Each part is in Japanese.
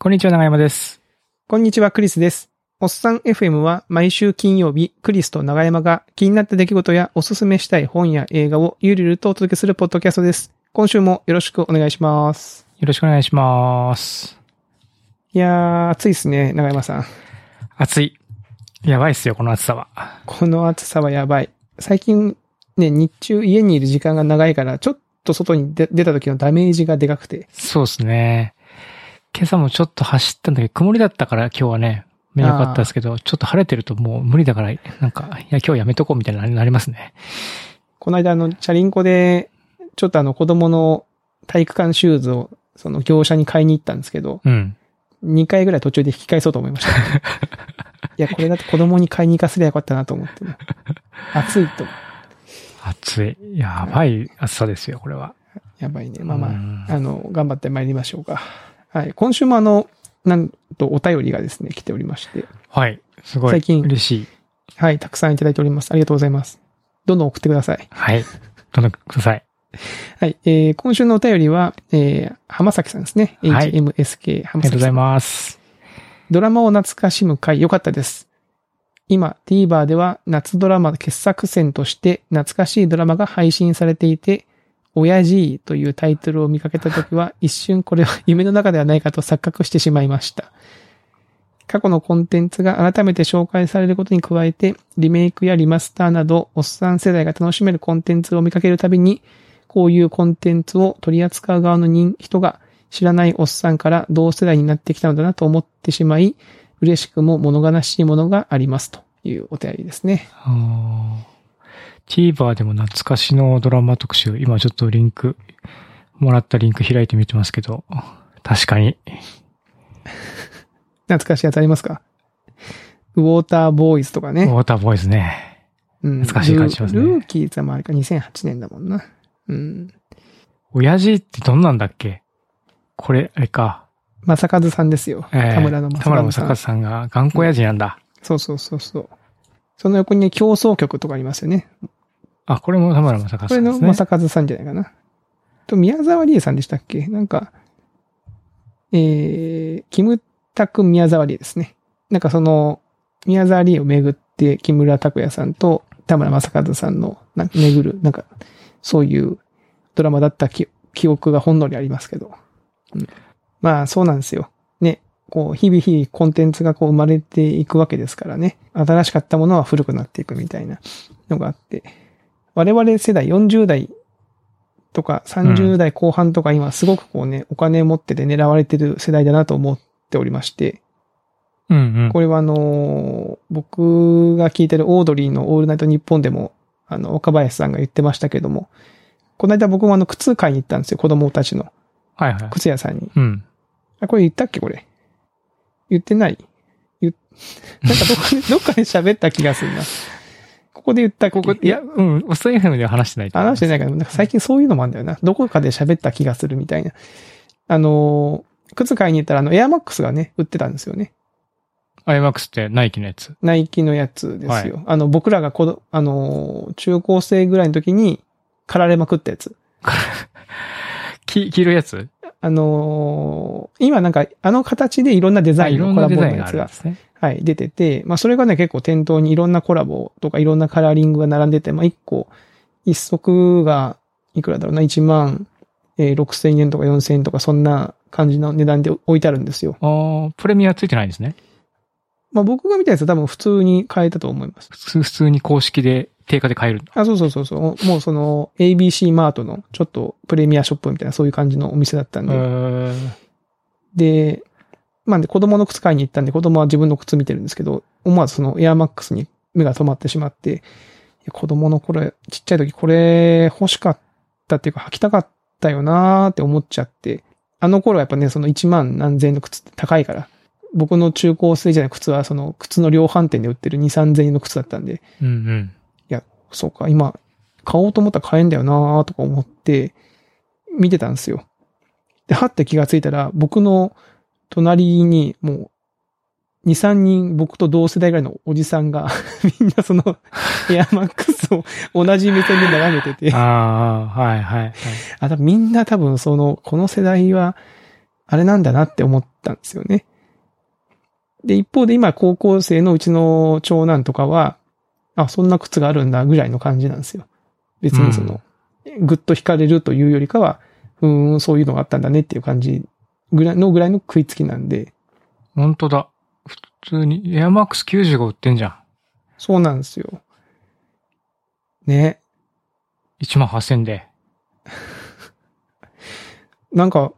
こんにちは、長山です。こんにちは、クリスです。おっさん FM は毎週金曜日、クリスと長山が気になった出来事やおすすめしたい本や映画をゆるゆるとお届けするポッドキャストです。今週もよろしくお願いします。よろしくお願いします。いやー、暑いですね、長山さん。暑い。やばいっすよ、この暑さは。この暑さはやばい。最近ね、日中家にいる時間が長いから、ちょっと外に出出た時のダメージがでかくて。そうですね。今朝もちょっと走ったんだけど、曇りだったから今日はね、目良かったですけど、ちょっと晴れてるともう無理だから、なんか、いや、今日やめとこうみたいになりますね。この間あの、チャリンコで、ちょっとあの子供の体育館シューズを、その業者に買いに行ったんですけど、うん。2回ぐらい途中で引き返そうと思いました、いや、これだって子供に買いに行かせりゃよかったなと思ってね。暑いと。暑い。やばい暑さですよ、これは。やばいね。まあまうんあ、あの、頑張って参りましょうか。はい。今週もあの、なんとお便りがですね、来ておりまして。はい。すごい。最近嬉しい。はい。たくさんいただいております。ありがとうございます。どんどん送ってください。はい。どんどんください。はい。えー、今週のお便りは、えー、浜崎さんですね。はい HMSK あ浜崎さ。りがとうございます。ドラマを懐かしむ回良かったです。今、TVer では夏ドラマ傑作選として懐かしいドラマが配信されていて、親父というタイトルを見かけたときは 一瞬これは夢の中ではないかと錯覚してしまいました。過去のコンテンツが改めて紹介されることに加えて、リメイクやリマスターなど、おっさん世代が楽しめるコンテンツを見かけるたびに、こういうコンテンツを取り扱う側の人人が知らないおっさんから同世代になってきたのだなと思ってしまい、嬉しくも物悲しいものがありますというお便りですね。TVer でも懐かしのドラマ特集、今ちょっとリンク、もらったリンク開いてみてますけど、確かに。懐かしいやつありますか？ウォーターボーイズとかウね。ォーターボーイズね。うん懐かしい感じしますねルーキーズはまああれか2008年だもんな。うん。親父ってどんなんだっけ？これ、あれか。正和さんですよ。えー田村の田村正和正和さん。さんが頑固親父なんだ。そうそうそうそう。その横にね、競争曲とかありますよね。あ、これも田村正和さんですね。正和さんじゃないかな。と、宮沢りえさんでしたっけ？なんか、えー、キムタク宮沢りえですね。なんかその、宮沢りえをめぐって、木村拓哉さんと田村正和さんの、なんか巡る、なんか、そういうドラマだった記記憶がほんのりありますけど。うん、まあ、そうなんですよ。ね。こう、日々日々コンテンツがこう生まれていくわけですからね。新しかったものは古くなっていくみたいなのがあって。我々世代40代とか30代後半とか今すごくこうね、お金持ってて狙われてる世代だなと思っておりまして、うんうん。これはあのー僕が聞いてるオードリーのオールナイトニッポンでも、あの、岡林さんが言ってましたけども、この間僕もあの、靴買いに行ったんですよ、子供たちの。はいはい。靴屋さんに。うん。あ、これ言ったっけこれ？言ってない？言っ、なんかどっかで、どっかで喋った気がするな。ここで言ったっけここ、いや、うん、おっさん FM では話してない話してないから、なんか最近そういうのもあるんだよな。どこかで喋った気がするみたいな。あのー、靴買いに行ったら、あの、エアマックスがね、売ってたんですよね。アイマックスってナイキのやつ？ナイキのやつですよ。はあの、僕らがこど、あのー、中高生ぐらいの時に、狩られまくったやつ。き、黄色いやつ？あのー、今なんか、あの形でいろんなデザインのコラボのやつが。はい、出てて、まあ、それがね、結構店頭にいろんなコラボとかいろんなカラーリングが並んでて、まあ、一個、一足が、いくらだろうな、1万、えー、6000円とか4000円とか、そんな感じの値段で置いてあるんですよ。あープレミアついてないんですね。まあ、僕が見たやつは多分普通に買えたと思います。普通、普通に公式で定価で買えるんだ。あ、そうそうそうそう。もうその ABC マートのちょっとプレミアショップみたいなそういう感じのお店だったんえで。ーで、まあで子供の靴買いに行ったんで子供は自分の靴見てるんですけど、思わずそのエアマックスに目が止まってしまって、子供の頃、ちっちゃい時これ欲しかったっていうか履きたかったよなーって思っちゃって、あの頃はやっぱね、その1万何千円の靴って高いから、僕の中高生時代の靴はその靴の量販店で売ってる2、3千円の靴だったんで、うんうん。そうか、今、買おうと思ったら買えんだよなーとか思って、見てたんですよ。で、はって気がついたら、僕の隣にもう、2、3人僕と同世代ぐらいのおじさんが、みんなその、エアマックスを同じ目線で眺めてて、ああ、はいはいはい。あ、多分みんな多分その、この世代は、あれなんだなって思ったんですよね。で、一方で今高校生のうちの長男とかは、あ、そんな靴があるんだぐらいの感じなんですよ。別にその、ぐっと惹かれるというよりかは、うーん、そういうのがあったんだねっていう感じぐらいのぐらいの食いつきなんで、本当だ。普通に、エアマックス95売ってんじゃん。そうなんですよ。ね。1万8000で。なんか、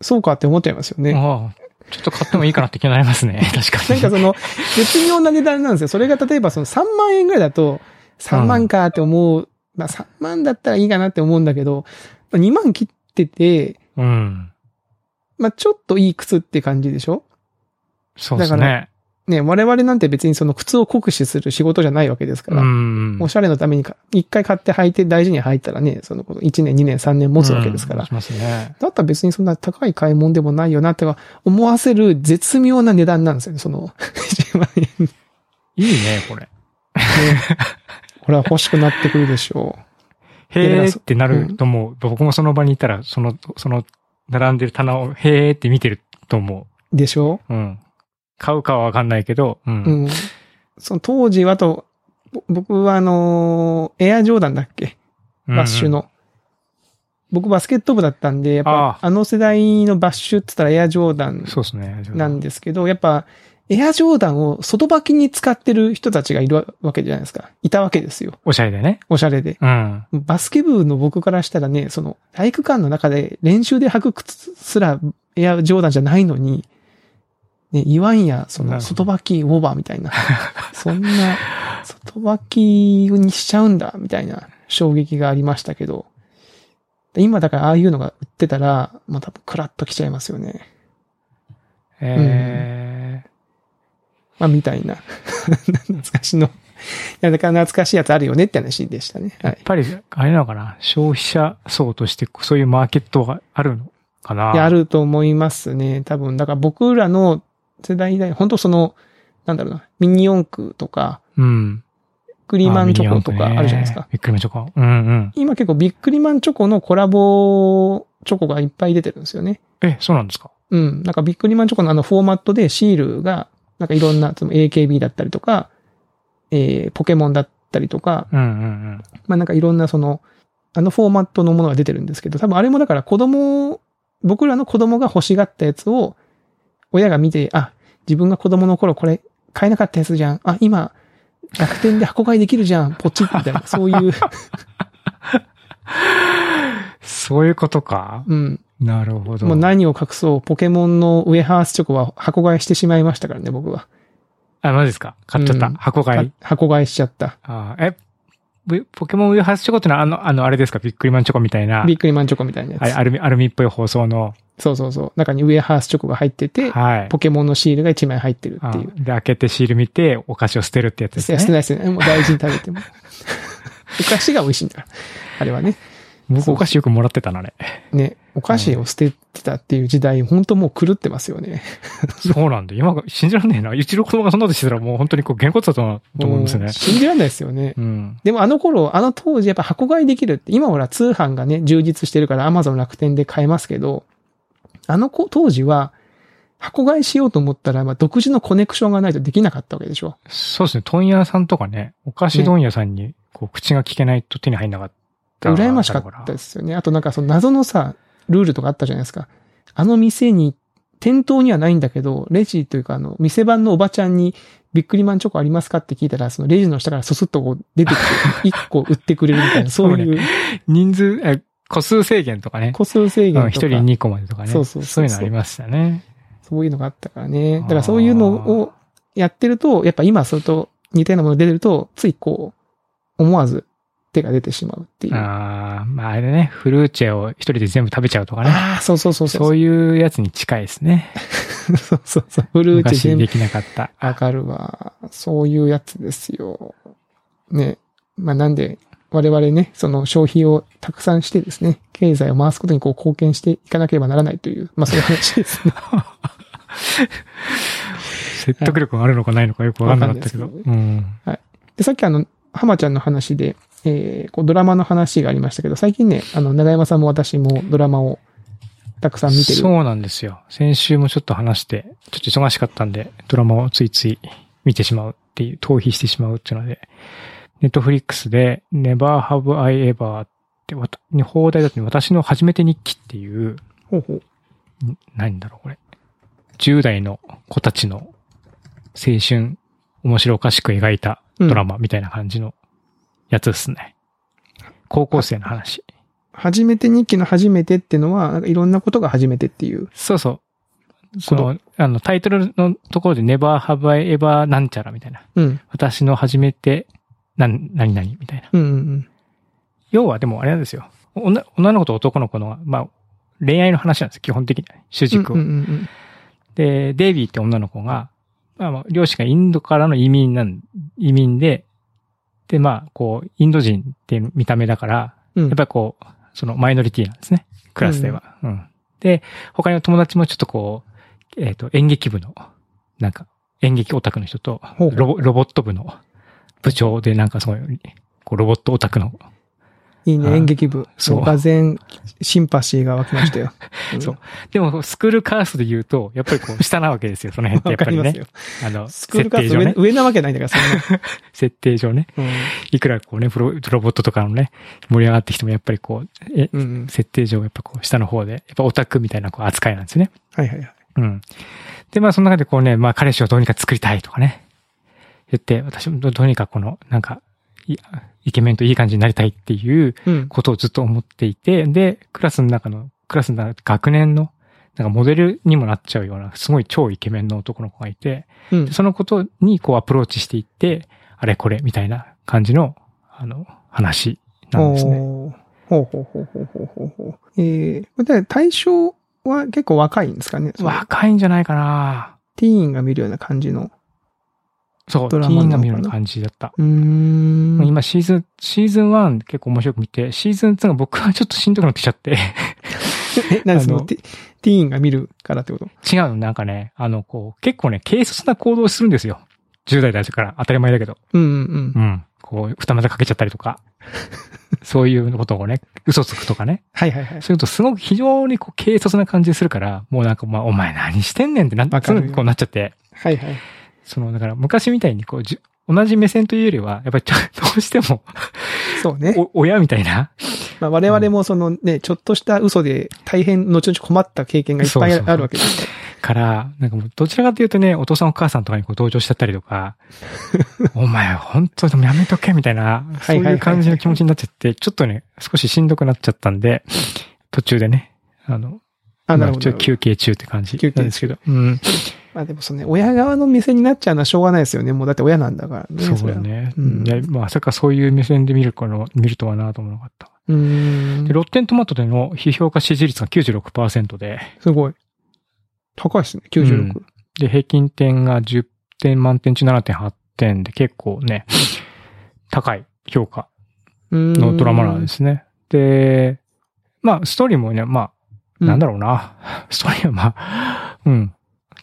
そうかって思っちゃいますよね。ああちょっと買ってもいいかなって気になりますね。確かに。なんかその、絶妙な値段なんですよ。それが例えばその3万円ぐらいだと、3万かって思う。まあ3万だったらいいかなって思うんだけど、2万切ってて、うん。まあちょっといい靴って感じでしょ？そうですだかね。ね、我々なんて別にその靴を酷使する仕事じゃないわけですかうら、ん。おしゃれのためにか一回買って履いて大事に履いたらね、その1年、2年、3年持つわけですからね。だったら別にそんな高い買い物でもないよなっては思わせる絶妙な値段なんですよね、その1万円。ね、いいね、これ。これは欲しくなってくるでしょへーってなると思う。僕もその場にいたら、その、その、並んでる棚をへーって見てると思う。でしょう。うん。買うかはわかんないけど、うん。うん。その当時はと、ぼ僕はあのーエアジョーダンだっけ？バッシュの。僕バスケット部だったんで、やっぱああの世代のバッシュって言ったらエアジョーダンそうですね。なんですけど、やっぱエアジョーダンを外履きに使ってる人たちがいるわけじゃないですか。いたわけですよ。おしゃれでね。おしゃれで。うん。バスケ部の僕からしたらね、その体育館の中で練習で履く靴すらエアジョーダンじゃないのに、ね、言わんや、その外履きオーバーみたいな。そんな、外履きにしちゃうんだ、みたいな衝撃がありましたけど。今だからああいうのが売ってたら、まあ多分クラッときちゃいますよね。えまあみたいな。懐かしの。いや、だから懐かしいやつあるよねって話でしたね。ー、はい。やっぱり、あれなのかな？消費者層としてそういうマーケットがあるのかな？いや、あると思いますね。多分、だから僕らの世代で、本当その、なんだろうな、ミニ四駆とか、うん。ビックリマンチョコとかあるじゃないですか。ビックリマンチョコ。うんうん。今結構ビックリマンチョコのコラボチョコがいっぱい出てるんですよね。え、そうなんですか？うん。なんかビックリマンチョコのあのフォーマットでシールが、なんかいろんな、その AKB だったりとか、えー、ポケモンだったりとか、うんうんうん。まあなんかいろんなその、あのフォーマットのものが出てるんですけど、多分あれもだから子供、僕らの子供が欲しがったやつを、親が見て、あ、自分が子供の頃これ買えなかったやつじゃん。あ、今、楽天で箱買いできるじゃん。ポチッみたいな、そういう、そういうことか。うん。なるほど。もう何を隠そう、ポケモンのウェハースチョコは箱買いしてしまいましたからね、僕は。あ、マジですか？買っちゃった？うん箱買い？箱買いしちゃった。あーえ、ブポケモンウェハースチョコってのはあの、あの、あれですか？ビックリマンチョコみたいな。ビックリマンチョコみたいなやつ。アルミ、アルミっぽい包装の。そうそうそう。中にウェハースチョコが入ってて、はい。ポケモンのシールが1枚入ってるっていう。あで、開けてシール見て、お菓子を捨てるってやつですいや、捨てね。ない捨てない。もう大事に食べても。お菓子が美味しいんだから。あれはね。僕お菓子よくもらってたな、あれ。ね、お菓子を捨ててたっていう時代、本当もう狂ってますよね。そうなんだ。今が、信じらんねえな。うちの子供がそんなことしてたらもう本当にこう、げんこつだと思うと思うんですね。信じられないですよね。うん。でもあの頃、あの当時やっぱ箱買いできるって、今ほら通販がね、充実してるから Amazon 楽天で買えますけど、あの子当時は、箱買いしようと思ったら、まあ、独自のコネクションがないとできなかったわけでしょ。そうですね。問屋さんとかね、お菓子問屋さんに、こう、口が聞けないと手に入んなかった。羨ましかったですよね。あとなんかその謎のさ、ルールとかあったじゃないですか。あの店に、店頭にはないんだけど、レジというかあの、店番のおばちゃんに、ビックリマンチョコありますかって聞いたら、そのレジの下からススッとこう出てきて、1個売ってくれるみたいな、そういう人数、え、個数制限とかね。個数制限とか、うん一人2個までとかね。そうそうそうそういうのありましたね。そういうのがあったからね。だからそういうのをやってると、やっぱ今それと似たようなもの出てると、ついこう、思わず手が出てしまうっていう。あああ、まああれね、フルーチェを一人で全部食べちゃうとかね。あー、そうそうそうそう。そういうやつに近いですね。そうそうそう。フルーチェ全部昔できなかった。わかるわ。そういうやつですよ。ね。まあなんで、我々ね、その消費をたくさんしてですね、経済を回すことにこう貢献していかなければならないという、まあそういう話ですね。説得力があるのかないのかよくわかんなかったけど。わかんうん。で、さっきあの、浜ちゃんの話で、えー、こうドラマの話がありましたけど、最近ね、あの、長山さんも私もドラマをたくさん見てる。そうなんですよ。先週もちょっと話して、ちょっと忙しかったんで、ドラマをついつい見てしまうっていう、逃避してしまうっていうので、ネットフリックスで Never Have I Ever って、わた放題だと私の初めて日記っていう、ほうほう。ん何だろうこれ。10代の子たちの青春、面白おかしく描いたドラマみたいな感じのやつですね。高校生の話。初めて日記の初めてってのは、なんかいろんなことが初めてっていう。そうそう。その、あの、タイトルのところで Never Have I Ever なんちゃらみたいな。うん。私の初めて、なん、何々みたいな。うんうんうん。要はでもあれなんですよ。女女の子と男の子の、まあ、恋愛の話なんですよ。基本的には。主軸を。うんうんうんで、デイビーって女の子が、まあまあ、両親がインドからの移民なん、移民で、で、まあ、こう、インド人って見た目だから、うん。やっぱりこう、そのマイノリティなんですね。クラスでは。うん。で、他の友達もちょっとこう、えっ、と、演劇部の、なんか、演劇オタクの人とロボ、ロボット部の部長で、なんかすごい、こう、ロボットオタクの、いいね、あ演劇部。そうもがぜん、シンパシーが湧きましたよ。ん そう。でも、スクールカーストで言うと、やっぱりこう、下なわけですよ、その辺ってやわっぱりね。あの、スクールカーストね。上なわけないんだから、そん 設定上ね。な。いくらこうね、プロロボットとかのね、盛り上がってきても、やっぱりこう、え、うん。うんうん。設定上、やっぱこう、下の方で、やっぱオタクみたいなこう扱いなんですね。はいはいはい。うん。で、まあ、その中でこうね、まあ、彼氏をどうにか作りたいとかね。言って、私もどどうにかこの、なんか、いイケメンといい感じになりたいっていううん。ことをずっと思っていて、で、クラスの中の、クラスの中学年の、なんかモデルにもなっちゃうような、すごい超イケメンの男の子がいて、うんで。そのことにこうアプローチしていって、あれこれみたいな感じの、あの、話なんですね。ほうほうほうほうほうほうほう。えー、で対象は結構若いんですかね？若いんじゃないかなティーンが見るような感じの。そう、ティーンが見る感じだった。うーん。今シーズン、シーズン1結構面白く見て、シーズン2が僕はちょっとしんどくなってきちゃって、え、何そのティーンが見るからってこと？違うの、なんかね、あの、こう、結構ね、軽率な行動をするんですよ。10代だから当たり前だけど。うんうんう。ん。こう、二股かけちゃったりとか。そういうことをね、嘘つくとかね。はいはいはい。そういうとすごく非常にこう、軽率な感じするから、もうなんか、まあ、お前何してんねんってなわかるよすぐこうなっちゃって。はいはい。その、だから昔みたいにこう、じゅ同じ目線というよりは、やっぱりちょ どうしても、そうね。お、親みたいな。まあ、我々もそのね、ちょっとした嘘で大変後々困った経験がいっぱいあるわけですかから、なんかもう、どちらかというとね、お父さんお母さんとかにこう同情しちゃったりとか、お前本当でもやめとけみたいな、そういう感じの気持ちになっちゃって、ちょっとね、少ししんどくなっちゃったんで、途中でね、あの、ら。あ、なるほどまあちょっと。休憩中って感じ休憩中なんですけど。うん。まあでもそのね、親側の目線になっちゃうのはしょうがないですよね。もうだって親なんだからね。そうだね。うんいやまさかそういう目線で見るこの、見るとはなと思わなかった。うーんで、。ロッテントマトでの批評家支持率が96%で、すごい。高いですね。96。で、平均点が10点満点中7.8点で結構ね、高い評価ののドラマなんですね。で、まあ、ストーリーもね、まあ、なんだろうな。ストーリーはまあ、うん。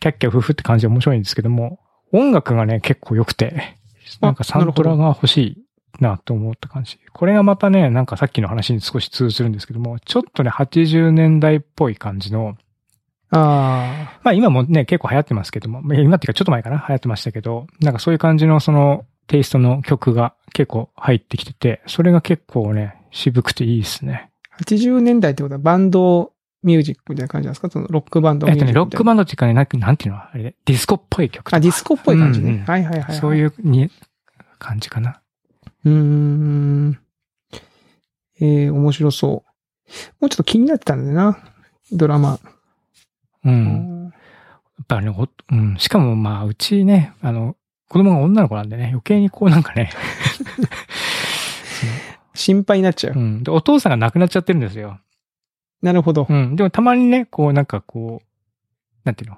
キャッキャ夫婦って感じで面白いんですけども、音楽がね、結構良くて、なんかサントラが欲しいなと思った感じ。これがまたね、なんかさっきの話に少し通ずるんですけども、ちょっとね、80年代っぽい感じの、あまあ今もね、結構流行ってますけども、まあ今っていうかちょっと前かな流行ってましたけど、なんかそういう感じのそのテイストの曲が結構入ってきてて、それが結構ね、渋くていいですね。あ。80年代ってことはバンドミュージックみたいな感じなんですか？そのロックバンドミえっとね。ロックバンドっていうかね、なんなんていうの？あれ、ディスコっぽい曲。あ、ディスコっぽい感じね。うんうんはいはいはいはい。そういうに感じかな。うーん。えー、面白そう。もうちょっと気になってたんだよな。ドラマ。うん。やっぱね、おうん。しかもまあ、うちね、あの、子供が女の子なんでね、余計にこうなんかね、心配になっちゃう。うん。で、お父さんが亡くなっちゃってるんですよ。なるほど。うん。でもたまにね、こうなんかこう、なんていうの？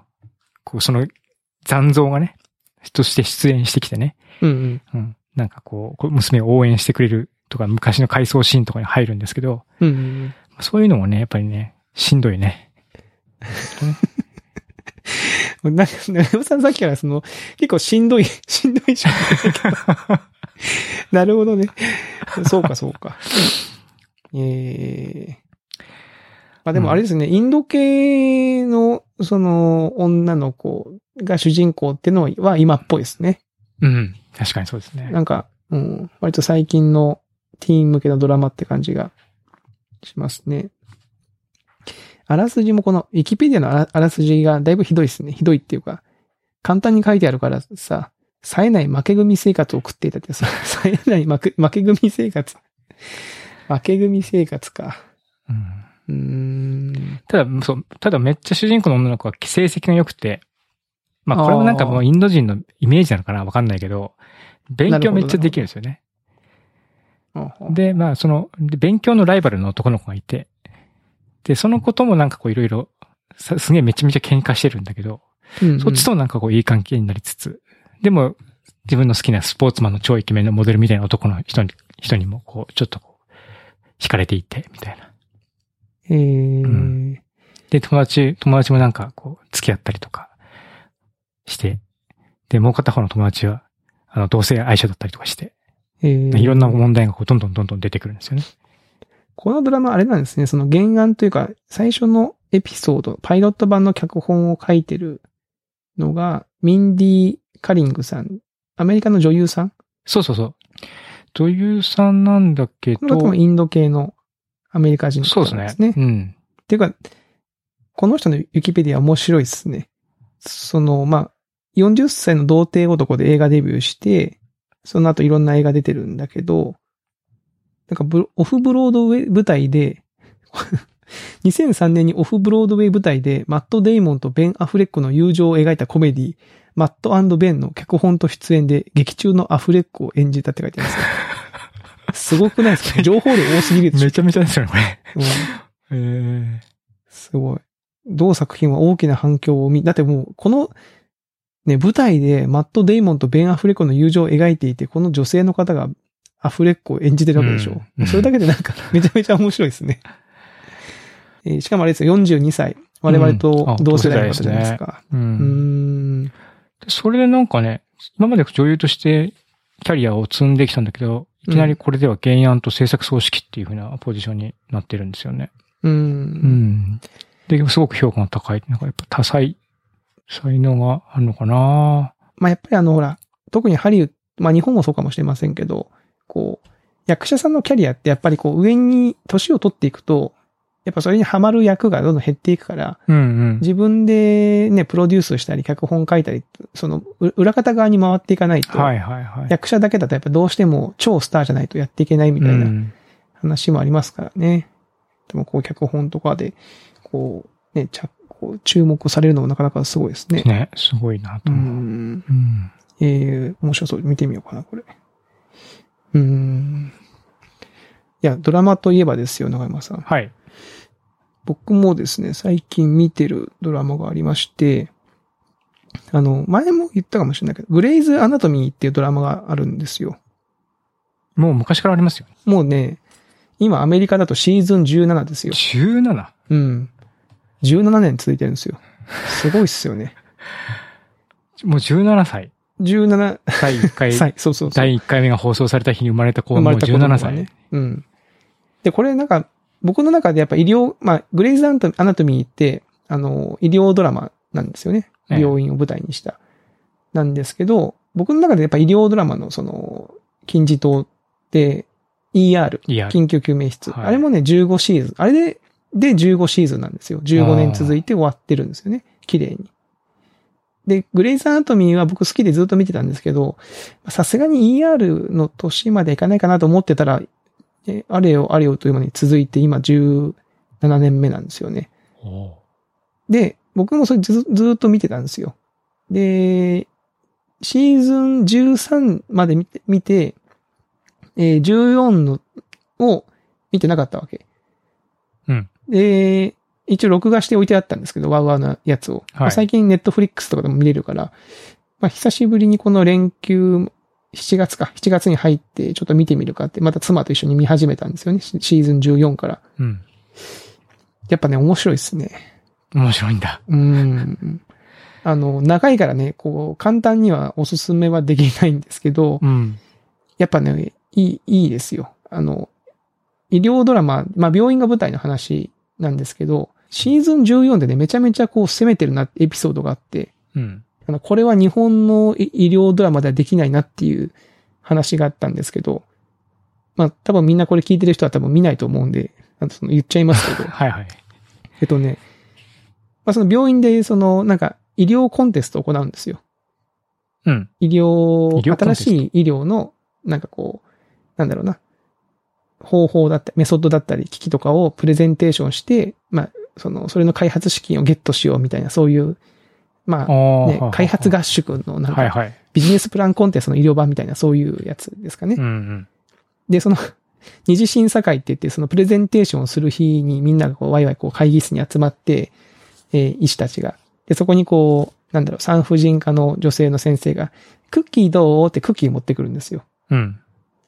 こう、その残像がね、として出演してきてね。うんうん。うん。なんかこう娘を応援してくれるとか、昔の回想シーンとかに入るんですけど、うんうんそういうのもね、やっぱりね、しんどいね。うん。なんか、長尾さんさっきからその、結構しんどい、しんどいじゃん。なるほどね。そうかそうか。えまあでもあれですね、インド系の、その、女の子が主人公ってのは今っぽいですね。うん。確かにそうですね。なんか、うん、割と最近のティーン向けのドラマって感じがしますね。あらすじもこの、ウィキペディアのあらあらすじがだいぶひどいですね。ひどいっていうか、簡単に書いてあるからさ、冴えない負け組生活を送っていたってさ、冴えない負け負け組生活。負け組生活か。うんうーん。ただ、そう、ただめっちゃ主人公の女の子は成績が良くて、まあこれもなんかもうインド人のイメージなのかな？わかんないけど、勉強めっちゃできるんですよね。で、まあその、で勉強のライバルの男の子がいて、で、そのこともなんかこういろいろ、さすげえめちゃめちゃ喧嘩してるんだけど、うんうんそっちともなんかこういい関係になりつつ、でも自分の好きなスポーツマンの超イケメンのモデルみたいな男の人に、人にもこう、ちょっとこう、惹かれていって、みたいな。えー。うん。で、友達、友達もなんかこう、付き合ったりとかして、で、もう片方の友達は、あの、同性愛者だったりとかして、えー。いろんな問題がこう、どんどんどんどん出てくるんですよね。このドラマあれなんですね、その原案というか、最初のエピソード、パイロット版の脚本を書いてるのが、ミンディ・カリングさん、アメリカの女優さん？そうそうそう。女優さんなんだけこの方ども、インド系のアメリカ人のそうですね。うん。っていうか、この人のウィキペディア面白いですね。その、まあ、40歳の童貞男で映画デビューして、その後いろんな映画出てるんだけど、なんかブオフブロードウェイ舞台で、2003年にオフブロードウェイ舞台でマット・デイモンとベン・アフレックの友情を描いたコメディ、マットベンの脚本と出演で劇中のアフレックを演じたって書いてますよ。すごくないですか？情報量多すぎるでしょめちゃめちゃですよね、これ。うんえすごい。同作品は大きな反響を見、だってもう、この、ね、舞台でマット・デイモンとベン・アフレックの友情を描いていて、この女性の方がアフレックを演じてるわけでしょ。うんそれだけでなんか、めちゃめちゃ面白いですね。えーしかもあれですよ、42歳。我々と同世代の方じゃないですか。ーう。うんーん。それでなんかね、今まで女優としてキャリアを積んできたんだけど、いきなりこれでは原案と制作総指揮っていう風なポジションになってるんですよね。う。うんん。で、すごく評価が高い。なんかやっぱ多彩、才能があるのかなまあ、やっぱりあの、ほら、特にハリウッド、まあ日本もそうかもしれませんけど、こう、役者さんのキャリアってやっぱりこう上に年を取っていくと、やっぱそれにハマる役がどんどん減っていくから、うんうん。自分でね、プロデュースしたり、脚本書いたり、その、う裏方側に回っていかないと、はいはいはい。役者だけだとやっぱどうしても超スターじゃないとやっていけないみたいなうん話もありますからね。でもこう脚本とかで、こう、ね、ちゃこう注目されるのもなかなかすごいですね。ね、すごいなとう思う。ん。うん。えー、面白そう。見てみようかな、これ。うーん。いや、ドラマといえばですよ、長山さん。はい。僕もですね、最近見てるドラマがありまして、あの、前も言ったかもしれないけど、グレイズ・アナトミーっていうドラマがあるんですよ。もう昔からありますよね。もうね、今アメリカだとシーズン17ですよ。17? うん。17年続いてるんですよ。すごいっすよね。もう17歳。17第1回、歳、そうそうそう。第1回目が放送された日に生まれた子はもう生まれた子供17歳。がね。うん。で、これなんか、僕の中でやっぱ医療、まあ、グレイズアナトミーって、あの、医療ドラマなんですよね。ええ病院を舞台にした。なんですけど、僕の中でやっぱ医療ドラマのその、金字塔って、ER、緊急救命室。はいあれもね、15シーズン。あれで、で15シーズンなんですよ。15年続いて終わってるんですよね。綺麗に。で、グレイズアナトミーは僕好きでずっと見てたんですけど、さすがに ER の年までいかないかなと思ってたら、えあれよあれよという間に続いて今17年目なんですよね。で、僕もそれずずっと見てたんですよ。で、シーズン13まで見て、見て、えー14のを見てなかったわけ。うん。で、一応録画して置いてあったんですけど、ワウワウのやつを。まあ最近ネットフリックスとかでも見れるから、まあ久しぶりにこの連休、7月か、7月に入ってちょっと見てみるかって、また妻と一緒に見始めたんですよね。シシーズン14から。うん。やっぱね、面白いですね。面白いんだ。うん。あの、長いからね、こう、簡単にはおすすめはできないんですけど、うん。やっぱね、いい、いいですよ。あの、医療ドラマ、まあ病院が舞台の話なんですけど、シーズン14でね、めちゃめちゃこう攻めてるなエピソードがあって、うん。あの、これは日本の医医療ドラマではできないなっていう話があったんですけど、まあ多分みんなこれ聞いてる人は多分見ないと思うんで、あのその言っちゃいますけど、はいはい。えっとね、まあその病院でそのなんか医療コンテストを行うんですよ。うん。医療、医療新しい医療の、なんかこう、なんだろうな、方法だったり、メソッドだったり、機器とかをプレゼンテーションして、まあ、その、それの開発資金をゲットしようみたいな、そういう、まあ、ね、開発合宿のなんか。ビジネスプランコンテストの医療版みたいな、そういうやつですかね。うんうん。で、その、二次審査会って言って、そのプレゼンテーションをする日にみんながこう、ワイワイこう会議室に集まって、えー医師たちが。で、そこにこう、なんだろう、産婦人科の女性の先生が、クッキーどう？ってクッキー持ってくるんですよ。うん。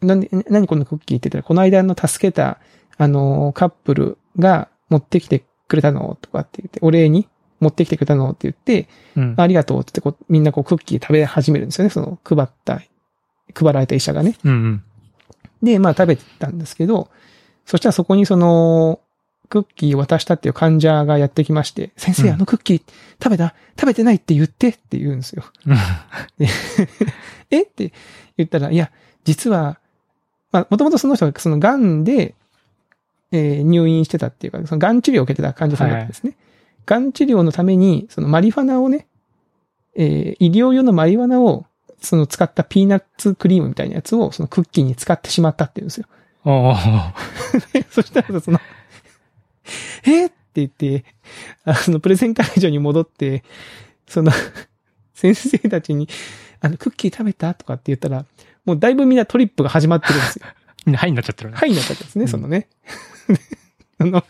なんで、何このクッキーって言ったら、この間の助けた、あのー、カップルが持ってきてくれたの？とかって言って、お礼に持ってきてくれたのって言って、うん。ありがとうってこう、みんなこうクッキー食べ始めるんですよね。その、配った、配られた医者がね。うんうん。で、まあ食べてたんですけど、そしたらそこにその、クッキーを渡したっていう患者がやってきまして、先生、うんあのクッキー食べた？食べてないって言ってって言うんですよ。え？って言ったら、いや、実は、まあ、もともとその人がその癌で、えー入院してたっていうか、その癌治療を受けてた患者さんだったんですね。癌治療のために、そのマリファナをね、えー医療用のマリファナを、その使ったピーナッツクリームみたいなやつを、そのクッキーに使ってしまったっていうんですよ。おー そしたらその、えーって言って、あの、プレゼン会場に戻って、その、先生たちに、あの、クッキー食べたとかって言ったら、もうだいぶみんなトリップが始まってるんですよ。みんなはいになっちゃってるね。はいになっちゃったんですね、うんそのね。あの、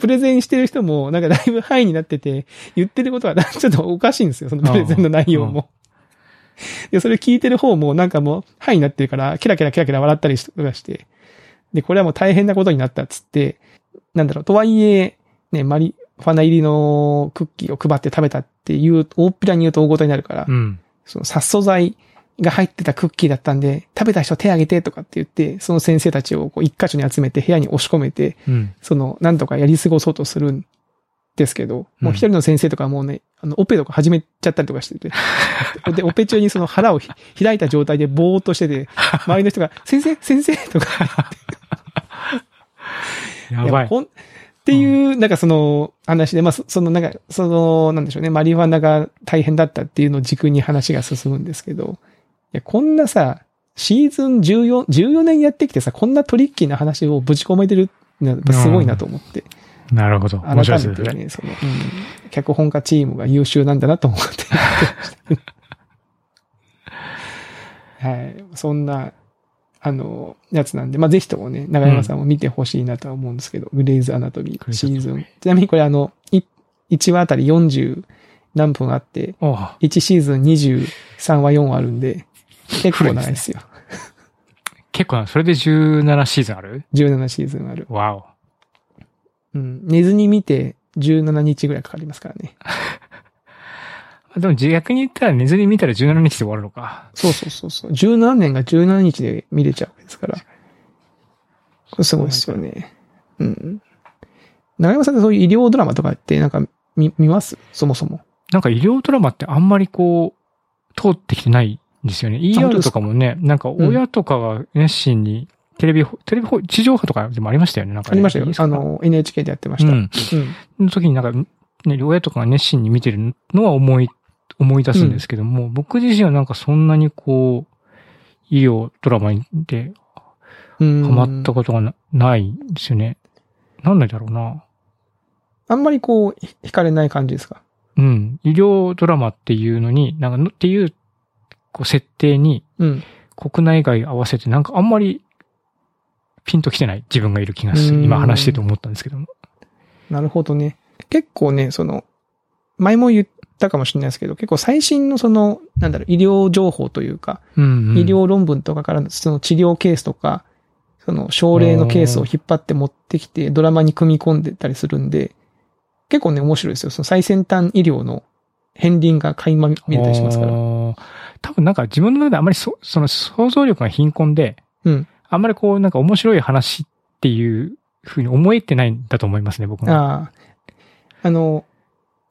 プレゼンしてる人も、なんかだいぶはいになってて、言ってることは ちょっとおかしいんですよ、そのプレゼンの内容も。で、それ聞いてる方もなんかもう、はいになってるから、キラキラキラキラ笑ったりとかして、で、これはもう大変なことになったっつって、なんだろう、とはいえ、ね、マリファナ入りのクッキーを配って食べたっていう、大っぴらに言うと大ごとになるから、うん。その殺素剤が入ってたクッキーだったんで、食べた人手挙げてとかって言って、その先生たちをこう一箇所に集めて部屋に押し込めて、うん。その、なんとかやり過ごそうとするんですけど、もう一人の先生とかはもうね、あの、オペとか始めちゃったりとかしてて、で、オペ中にその腹をひ開いた状態でぼーっとしてて、周りの人が、先生先生とか、やばい。ほんっていう、なんかその話で、まあ、そその、なんか、その、なんでしょうね、マリファナが大変だったっていうのを軸に話が進むんですけど、いや、こんなさ、シーズン14、14年やってきてさ、こんなトリッキーな話をぶち込めてるのすごいなと思って、なるほど。改めてね、その、うん、脚本家チームが優秀なんだなと思って。はい。そんな、あの、やつなんで、まあ、ぜひともね、長山さんも見てほしいなとは思うんですけど、グレイズアナトミーシーズン。ちなみにこれあの、い1話あたり40何分あって、おう1シーズン23話4話あるんで、結構長いですよ。結構な、それで17シーズンある？17シーズンある。わお。うん。寝ずに見て17日ぐらいかかりますからね。でも逆に言ったら寝ずに見たら17日で終わるのか。そうそうそうそう。17年が17日で見れちゃうわけですから。これすごいですよね。うん。長山さんってそういう医療ドラマとかってなんか見、見ます？そもそも。なんか医療ドラマってあんまりこう、通ってきてないんですよね。ER とかもね、なんか親とかが熱心に、テレビ、テレビ放、地上波とかでもありましたよね。なんか、ね。ありましたよあ、の、NHK でやってました。うん。うん。その時になんか、ね、親とかが熱心に見てるのは思い、思い出すんですけども、僕自身はなんかそんなにこう、医療ドラマでうん。ハマったことがな,、ないんですよね。なんでだろうな。あんまりこう、ひ惹かれない感じですか？うん。医療ドラマっていうのに、なんかの、っていう、こう、設定に、うん。国内外合わせてなんかあんまりピンときてない自分がいる気がする。うん今話してて思ったんですけども。なるほどね。結構ね、その、前も言ったかもしれないですけど、結構最新のその、なんだろう、医療情報というか、うん、うん。医療論文とかからのその治療ケースとか、その症例のケースを引っ張って持ってきてドラマに組み込んでたりするんで、結構ね、面白いですよ。その最先端医療の片鱗が垣間見えたりしますから。多分なんか自分の中であんまりそ、その想像力が貧困で、うん。あんまりこうなんか面白い話っていうふうに思えてないんだと思いますね、僕も。ああ。あの、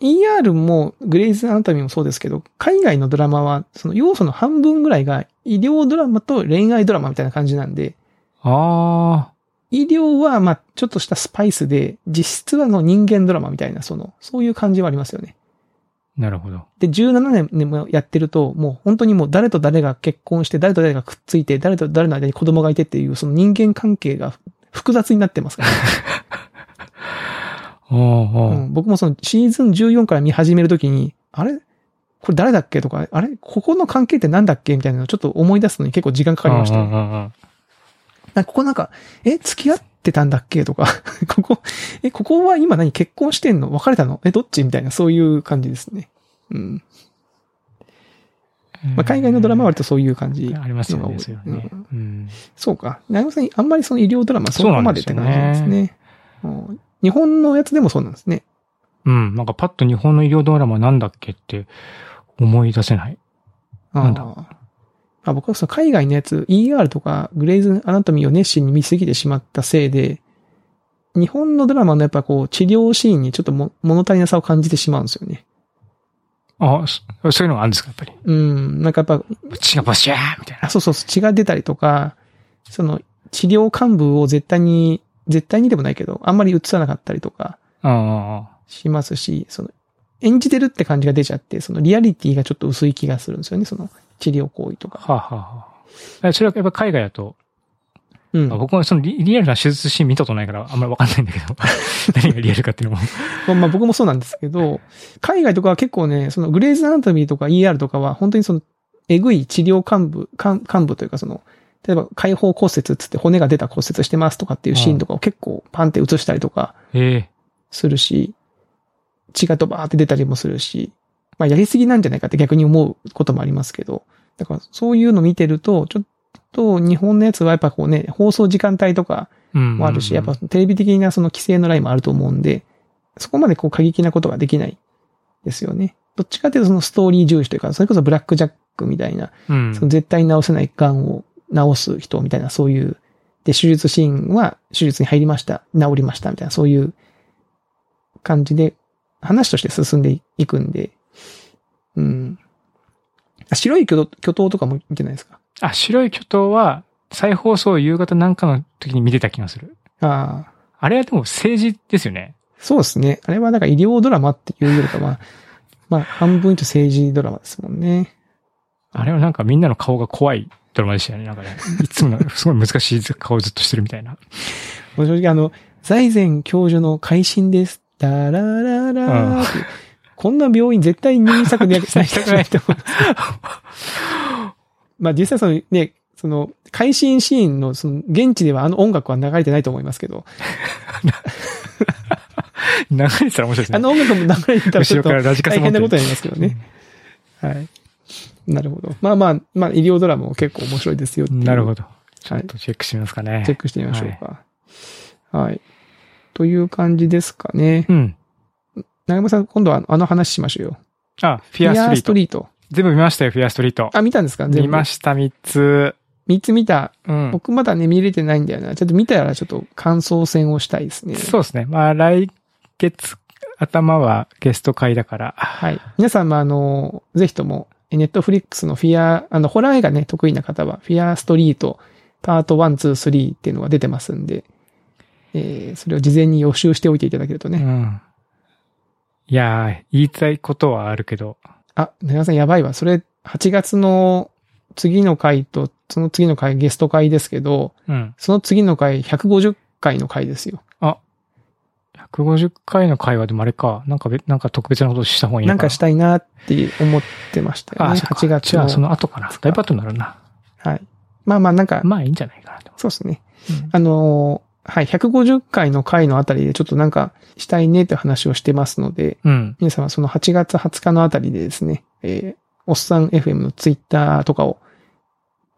ER もグレイズ・アナトミーもそうですけど、海外のドラマは、その要素の半分ぐらいが医療ドラマと恋愛ドラマみたいな感じなんで、あ医療は、まあ、ちょっとしたスパイスで、実質はの人間ドラマみたいな、その、そういう感じはありますよね。あ、なるほど。で、17年もやってると、もう本当にもう誰と誰が結婚して、誰と誰がくっついて、誰と誰の間に子供がいてっていう、その人間関係が複雑になってますから、ね おうおう。うん、僕もそのシーズン14から見始めるときに、あれ？これ誰だっけ？とか、あれ？ここの関係ってなんだっけ？みたいなのをちょっと思い出すのに結構時間かかりましたここなんか、え、付き合ってたんだっけ？とか、ここ、え、ここは今何？結婚してんの？別れたの？え、どっち？みたいな、そういう感じですね。うん。まあ、海外のドラマは割とそういう感じ。ありますよね、うん。そうか。長山さん、あんまりその医療ドラマそこまでって感じなんですね。うん日本のやつでもそうなんですね。うん。なんかパッと日本の医療ドラマなんだっけって思い出せない。なんだあーあ僕はその海外のやつ、ER とかグレイズ・アナトミーを熱心に見すぎてしまったせいで、日本のドラマのやっぱこう治療シーンにちょっとも物足りなさを感じてしまうんですよね。あ、そそういうのがあるんですか、やっぱり？うん、なんかやっぱ、血がバシャーみたいな。あ、そうそう、血が出たりとか、その治療幹部を絶対に、絶対にでもないけど、あんまり映さなかったりとかあしますし、その演じてるって感じが出ちゃって、そのリアリティがちょっと薄い気がするんですよね、その治療行為とあ。か。はあ、はあはあえ、それはやっぱ海外だと、うん。あ僕はそのリリアルな手術シーン見たことないからあんまりわかんないんだけど、何がリアルかっていうのも。まあ、まあ僕もそうなんですけど、海外とかは結構ね、そのグレイズアナトミーとか ER とかは本当にその、えぐい治療幹部、幹幹部というかその、例えば解放骨折っつって骨が出た骨折してますとかっていうシーンとかを結構パンって映したりとかええするし、血がドバーって出たりもするし、まあやりすぎなんじゃないかって逆に思うこともありますけど、だからそういうの見てると、ちょっと日本のやつはやっぱこうね、放送時間帯とかうん。もあるし、やっぱテレビ的なその規制のラインもあると思うんで、そこまでこう過激なことができないですよね。どっちかというとそのストーリー重視というか、それこそブラックジャックみたいな、うん。その絶対に治せない癌を治す人みたいな、そういう、で、手術シーンは手術に入りました、治りましたみたいな、そういう感じで、話として進んでいくんで、うん。あ白い巨頭巨頭とかも見てないですか？あ、白い巨頭は、再放送夕方なんかの時に見てた気がする。ああ。あれはでも政治ですよね。そうですね。あれはなんか医療ドラマっていうよりかは、まあ、半分と政治ドラマですもんね。あれはなんかみんなの顔が怖いドラマでしたよね。なんかね、いつもの すごい難しい顔をずっとしてるみたいな。もう正直あの、財前教授の会心です。ダラララーっていうこんな病院絶対入院したくないしたくないと思うんです まあ実際そのね、その、会心シーンのその、現地ではあの音楽は流れてないと思いますけど、流れてたら面白いですね。あの音楽も流れてたらちょっと大変なことになりますけどね。はい。なるほど。まあまあ、まあ医療ドラマも結構面白いですよなるほど。ちょはいっとチェックしてみますかね。チェックしてみましょうか。はい。という感じですかね。うん。長山さん、今度はあの話しましょうよ。あ、フィアストリート。全部見ましたよ、フィアストリート。あ、見たんですか？全部。見ました、三つ。三つ見た。うん。僕まだね、見れてないんだよな。ちょっと見たらちょっと感想戦をしたいですね。そうですね。まあ、来月頭はゲスト会だから。はい。皆さんもあの、ぜひとも、ネットフリックスのフィア、あの、ホラー映画ね、得意な方は、フィアストリート、パート1、2、3っていうのが出てますんで、えー、それを事前に予習しておいていただけるとね。うん。いやー、言いたいことはあるけど。あ、長山さんやばいわ。それ、8月の次の回と、その次の回ゲスト回ですけど、うん。その次の回150回の回ですよ。150回の会話でもあれか。なんかべ、なんか特別なことした方がいいのかなんかしたいなって思ってましたよね。あ、そっか8月じゃあ、その。の後かな。だいぶ後になるな。はい。まあまあなんか、まあ、いいんじゃないかな。そうですね。うんあのーはい、150回の回のあたりでちょっとなんかしたいねって話をしてますので、うん。皆様その8月20日のあたりでですね、えー、おっさん FM のツイッターとかを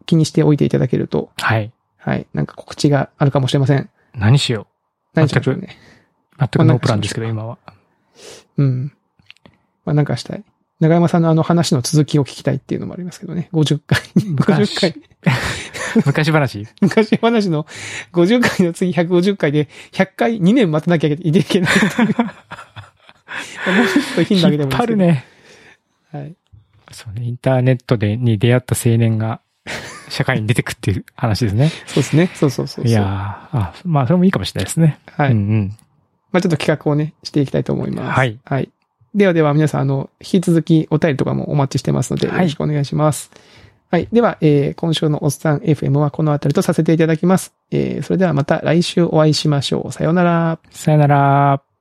気にしておいていただけると、はい。はい、なんか告知があるかもしれません。何しよ何しましょうね。う。全くノープランですけど、今は。うん。まあなんかしたい。長山さんのあの話の続きを聞きたいっていうのもありますけどね。50回。50回。昔話？昔話の50回の次150回で100回2年待たなきゃいけないっていう。もうちょっと頻度上げてもいいですける。ね。はい。そうね、インターネットで、に出会った青年が、社会に出てくっていう話ですね。そうですね。そうそうそう。いやーあ、まあ、それもいいかもしれないですね。はい。うんうん。まあちょっと企画をね、していきたいと思います。はい。はい。ではでは皆さん、あの、引き続きお便りとかもお待ちしてますので、はいよろしくお願いします。はい。はいでは、えー、今週のおっさん FM はこの辺りとさせていただきます。えー、それではまた来週お会いしましょう。さようなら。さよなら。